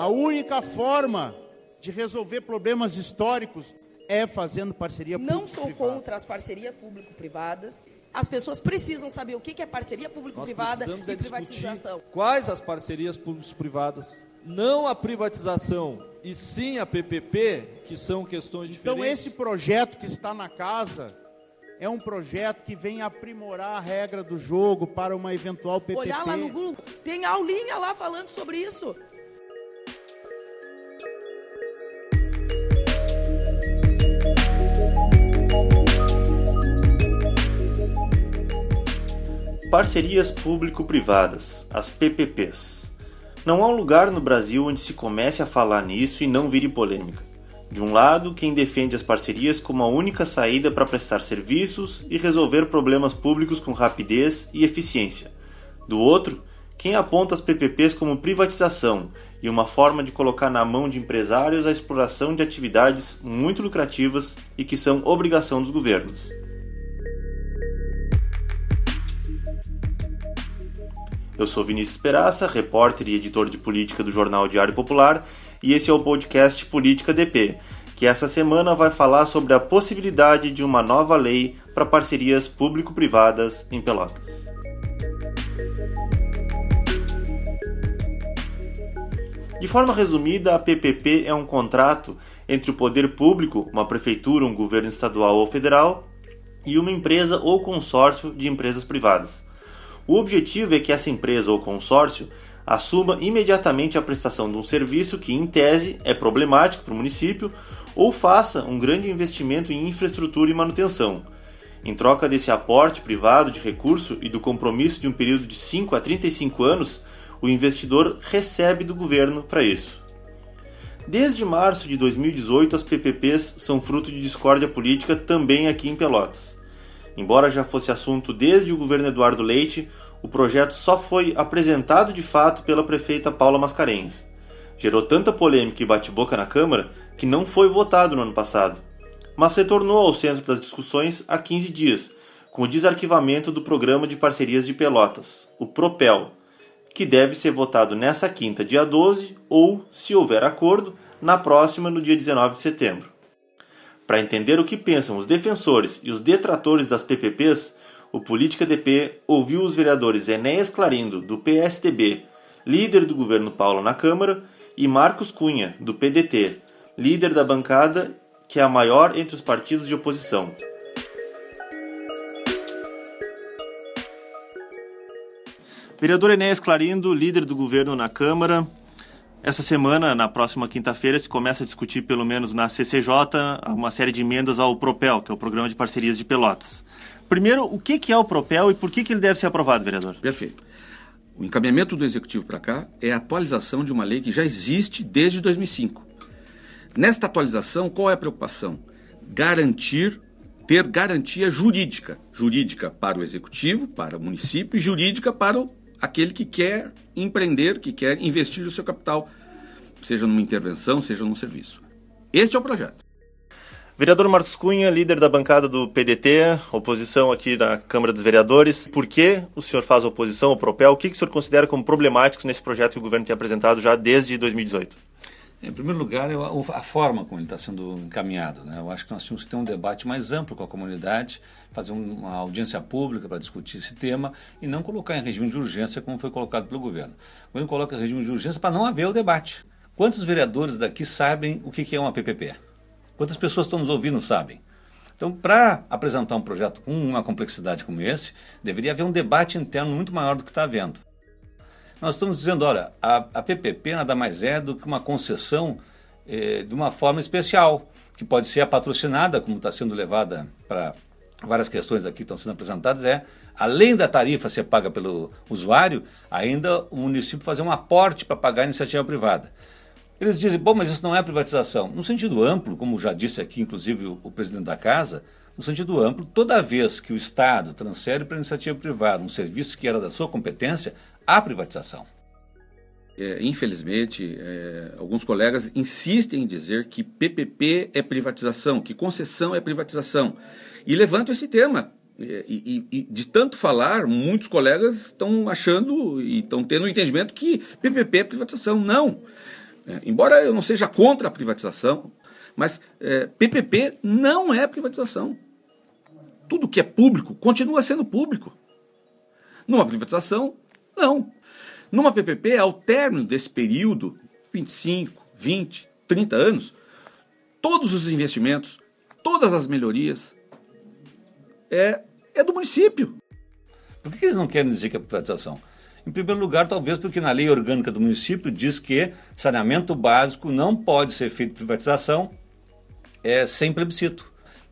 A única forma de resolver problemas históricos é fazendo parceria Não sou contra as parcerias público-privadas. As pessoas precisam saber o que é parceria público-privada e é privatização. Quais as parcerias público-privadas? Não a privatização, e sim a PPP, que são questões então, diferentes. Então, esse projeto que está na casa é um projeto que vem aprimorar a regra do jogo para uma eventual PPP. Olhar lá no Google, tem aulinha lá falando sobre isso. Parcerias público-privadas, as PPPs. Não há um lugar no Brasil onde se comece a falar nisso e não vire polêmica. De um lado, quem defende as parcerias como a única saída para prestar serviços e resolver problemas públicos com rapidez e eficiência. Do outro, quem aponta as PPPs como privatização e uma forma de colocar na mão de empresários a exploração de atividades muito lucrativas e que são obrigação dos governos. Eu sou Vinícius Peraça, repórter e editor de política do jornal Diário Popular, e esse é o podcast Política DP, que essa semana vai falar sobre a possibilidade de uma nova lei para parcerias público-privadas em Pelotas. De forma resumida, a PPP é um contrato entre o poder público, uma prefeitura, um governo estadual ou federal, e uma empresa ou consórcio de empresas privadas. O objetivo é que essa empresa ou consórcio assuma imediatamente a prestação de um serviço que, em tese, é problemático para o município ou faça um grande investimento em infraestrutura e manutenção. Em troca desse aporte privado de recurso e do compromisso de um período de 5 a 35 anos, o investidor recebe do governo para isso. Desde março de 2018, as PPPs são fruto de discórdia política também aqui em Pelotas. Embora já fosse assunto desde o governo Eduardo Leite, o projeto só foi apresentado de fato pela prefeita Paula Mascarenhas. Gerou tanta polêmica e bate-boca na Câmara que não foi votado no ano passado, mas retornou ao centro das discussões há 15 dias, com o desarquivamento do Programa de Parcerias de Pelotas, o PROPEL, que deve ser votado nessa quinta, dia 12, ou, se houver acordo, na próxima, no dia 19 de setembro. Para entender o que pensam os defensores e os detratores das PPPs, o Política DP ouviu os vereadores Enéas Clarindo, do PSDB, líder do governo Paulo na Câmara, e Marcos Cunha, do PDT, líder da bancada que é a maior entre os partidos de oposição. Vereador Enéas Clarindo, líder do governo na Câmara, essa semana, na próxima quinta-feira, se começa a discutir, pelo menos na CCJ, uma série de emendas ao PROPEL, que é o Programa de Parcerias de Pelotas. Primeiro, o que é o PROPEL e por que ele deve ser aprovado, vereador? Perfeito. O encaminhamento do Executivo para cá é a atualização de uma lei que já existe desde 2005. Nesta atualização, qual é a preocupação? Garantir, ter garantia jurídica. Jurídica para o Executivo, para o município e jurídica para o aquele que quer empreender, que quer investir o seu capital, seja numa intervenção, seja num serviço. Este é o projeto. Vereador Marcos Cunha, líder da bancada do PDT, oposição aqui na Câmara dos Vereadores. Por que o senhor faz oposição ao Propel? O que o senhor considera como problemáticos nesse projeto que o governo tem apresentado já desde 2018? Em primeiro lugar, a forma como ele está sendo encaminhado. Né? Eu acho que nós tínhamos que ter um debate mais amplo com a comunidade, fazer uma audiência pública para discutir esse tema e não colocar em regime de urgência como foi colocado pelo governo. O governo coloca em regime de urgência para não haver o debate. Quantos vereadores daqui sabem o que é uma PPP? Quantas pessoas estão nos ouvindo sabem? Então, para apresentar um projeto com uma complexidade como esse, deveria haver um debate interno muito maior do que está havendo. Nós estamos dizendo, olha, a, a PPP nada mais é do que uma concessão eh, de uma forma especial, que pode ser a patrocinada, como está sendo levada para várias questões aqui que estão sendo apresentadas, é, além da tarifa ser paga pelo usuário, ainda o município fazer um aporte para pagar a iniciativa privada. Eles dizem, bom, mas isso não é privatização. No sentido amplo, como já disse aqui, inclusive, o, o presidente da casa, no sentido amplo, toda vez que o Estado transfere para a iniciativa privada um serviço que era da sua competência, há privatização. É, infelizmente, é, alguns colegas insistem em dizer que PPP é privatização, que concessão é privatização. E levantam esse tema. É, e, e, e, de tanto falar, muitos colegas estão achando e estão tendo o um entendimento que PPP é privatização. Não. É, embora eu não seja contra a privatização, mas é, PPP não é privatização. Tudo que é público continua sendo público. Numa privatização, não. Numa PPP, ao término desse período, 25, 20, 30 anos, todos os investimentos, todas as melhorias, é, é do município. Por que eles não querem dizer que é privatização? Em primeiro lugar, talvez porque na lei orgânica do município diz que saneamento básico não pode ser feito privatização é, sem plebiscito.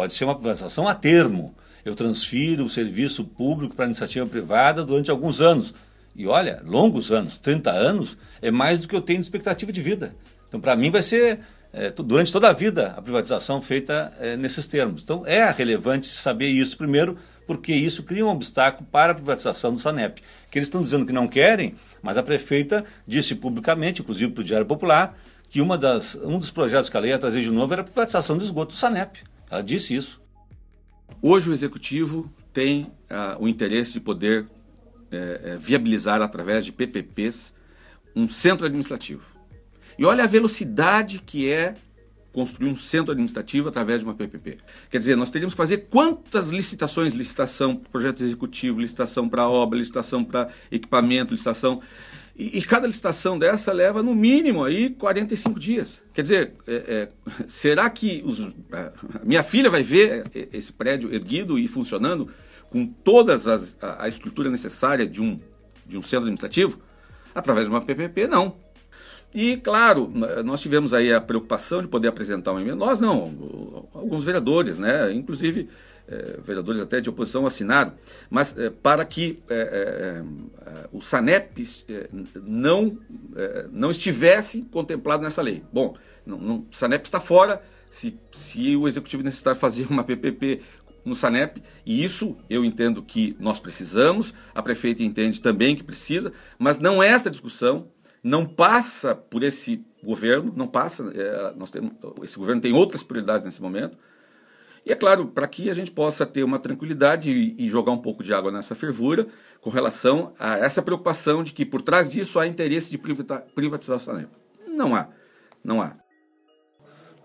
Pode ser uma privatização a termo. Eu transfiro o serviço público para a iniciativa privada durante alguns anos. E olha, longos anos, 30 anos, é mais do que eu tenho de expectativa de vida. Então, para mim, vai ser é, durante toda a vida a privatização feita é, nesses termos. Então, é relevante saber isso primeiro, porque isso cria um obstáculo para a privatização do SANEP. Que eles estão dizendo que não querem, mas a prefeita disse publicamente, inclusive para o Diário Popular, que uma das, um dos projetos que ela ia trazer de novo era a privatização do esgoto do SANEP. Ela disse isso. Hoje o Executivo tem uh, o interesse de poder uh, viabilizar através de PPPs um centro administrativo. E olha a velocidade que é construir um centro administrativo através de uma PPP. Quer dizer, nós teríamos que fazer quantas licitações, licitação para projeto executivo, licitação para obra, licitação para equipamento, licitação e, e, cada licitação dessa leva no mínimo aí 45 dias. Quer dizer, é, é, será que os, a minha filha vai ver esse prédio erguido e funcionando com todas as, a, a estrutura necessária de um, de um centro administrativo? Através de uma PPP, não. E, claro, nós tivemos aí a preocupação de poder apresentar uma emenda. Nós não, alguns vereadores, né? Inclusive é, vereadores até de oposição assinaram, mas é, para que é, o SANEP não, não estivesse contemplado nessa lei. Bom, não, não, o SANEP está fora, se, se o Executivo necessitar fazer uma PPP no SANEP, e isso eu entendo que nós precisamos, a prefeita entende também que precisa, mas não é essa discussão, não passa por esse governo, não passa, é, nós temos, esse governo tem outras prioridades nesse momento, e é claro, para que a gente possa ter uma tranquilidade e, jogar um pouco de água nessa fervura com relação a essa preocupação de que por trás disso há interesse de privatizar o Sanep. Não há, não há.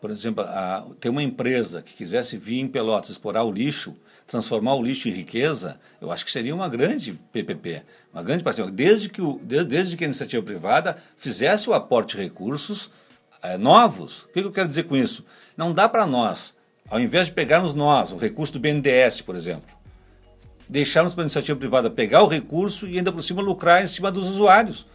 Por exemplo, a, uma empresa que quisesse vir em Pelotas explorar o lixo, transformar o lixo em riqueza, eu acho que seria uma grande PPP, uma grande parceria. Desde que, o, desde, desde que a iniciativa privada fizesse o aporte de recursos é, novos. O que eu quero dizer com isso? Não dá para nós ao invés de pegarmos nós, o recurso do BNDES, por exemplo, deixarmos para a iniciativa privada pegar o recurso e ainda por cima lucrar em cima dos usuários.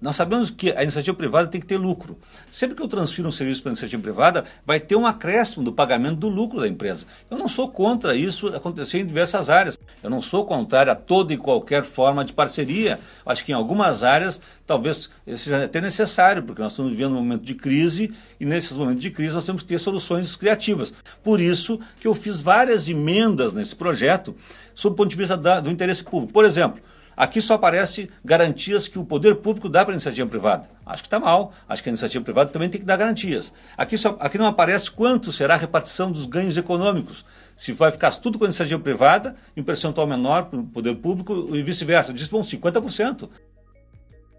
Nós sabemos que a iniciativa privada tem que ter lucro. Sempre que eu transfiro um serviço para a iniciativa privada, vai ter um acréscimo do pagamento do lucro da empresa. Eu não sou contra isso acontecer em diversas áreas. Eu não sou contrário a toda e qualquer forma de parceria. Acho que em algumas áreas talvez seja até necessário, porque nós estamos vivendo um momento de crise e nesses momentos de crise nós temos que ter soluções criativas. Por isso que eu fiz várias emendas nesse projeto sob o ponto de vista da, do interesse público. Por exemplo, Aqui só aparece garantias que o poder público dá para a iniciativa privada. Acho que está mal. Acho que a iniciativa privada também tem que dar garantias. Aqui, só, aqui não aparece quanto será a repartição dos ganhos econômicos. Se vai ficar tudo com a iniciativa privada, em percentual menor para o poder público e vice-versa. Diz, bom, 50%.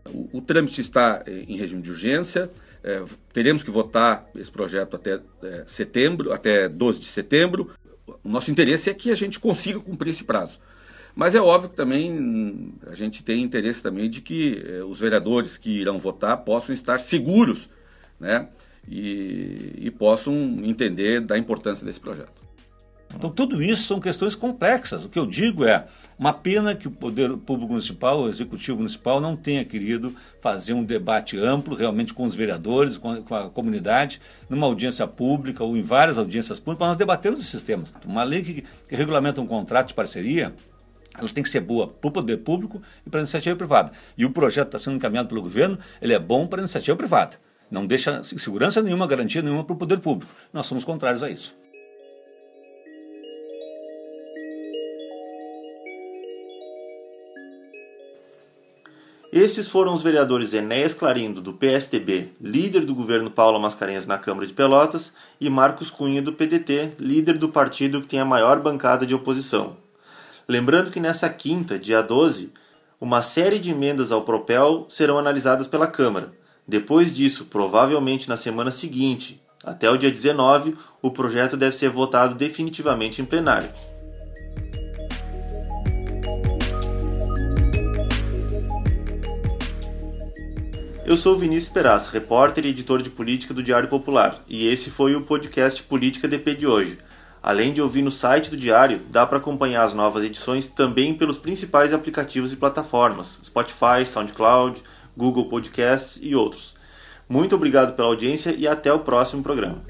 O, o trâmite está eh, em regime de urgência. É, teremos que votar esse projeto até é, setembro, até 12 de setembro. O nosso interesse é que a gente consiga cumprir esse prazo. Mas é óbvio que também a gente tem interesse também de que eh, os vereadores que irão votar possam estar seguros né, e, e possam entender da importância desse projeto. Então, tudo isso são questões complexas. O que eu digo é uma pena que o Poder Público Municipal, o Executivo Municipal, não tenha querido fazer um debate amplo, realmente com os vereadores, com a, com a comunidade, numa audiência pública ou em várias audiências públicas, para nós debatermos esses temas. Uma lei que, que regulamenta um contrato de parceria ela tem que ser boa para o poder público e para a iniciativa privada. E o projeto está sendo encaminhado pelo governo, ele é bom para a iniciativa privada. Não deixa segurança nenhuma, garantia nenhuma para o poder público. Nós somos contrários a isso. Esses foram os vereadores Enéas Clarindo, do PSTB, líder do governo Paulo Mascarenhas na Câmara de Pelotas, e Marcos Cunha, do PDT, líder do partido que tem a maior bancada de oposição. Lembrando que nessa quinta, dia 12, uma série de emendas ao Propel serão analisadas pela Câmara, Depois disso, provavelmente na semana seguinte, até o dia 19, o projeto deve ser votado definitivamente em plenário. Eu sou Vinícius Peraz, repórter e editor de política do Diário Popular, e esse foi o podcast Política DP de hoje. Além de ouvir no site do Diário, dá para acompanhar as novas edições também pelos principais aplicativos e plataformas: Spotify, SoundCloud, Google Podcasts e outros. Muito obrigado pela audiência e até o próximo programa.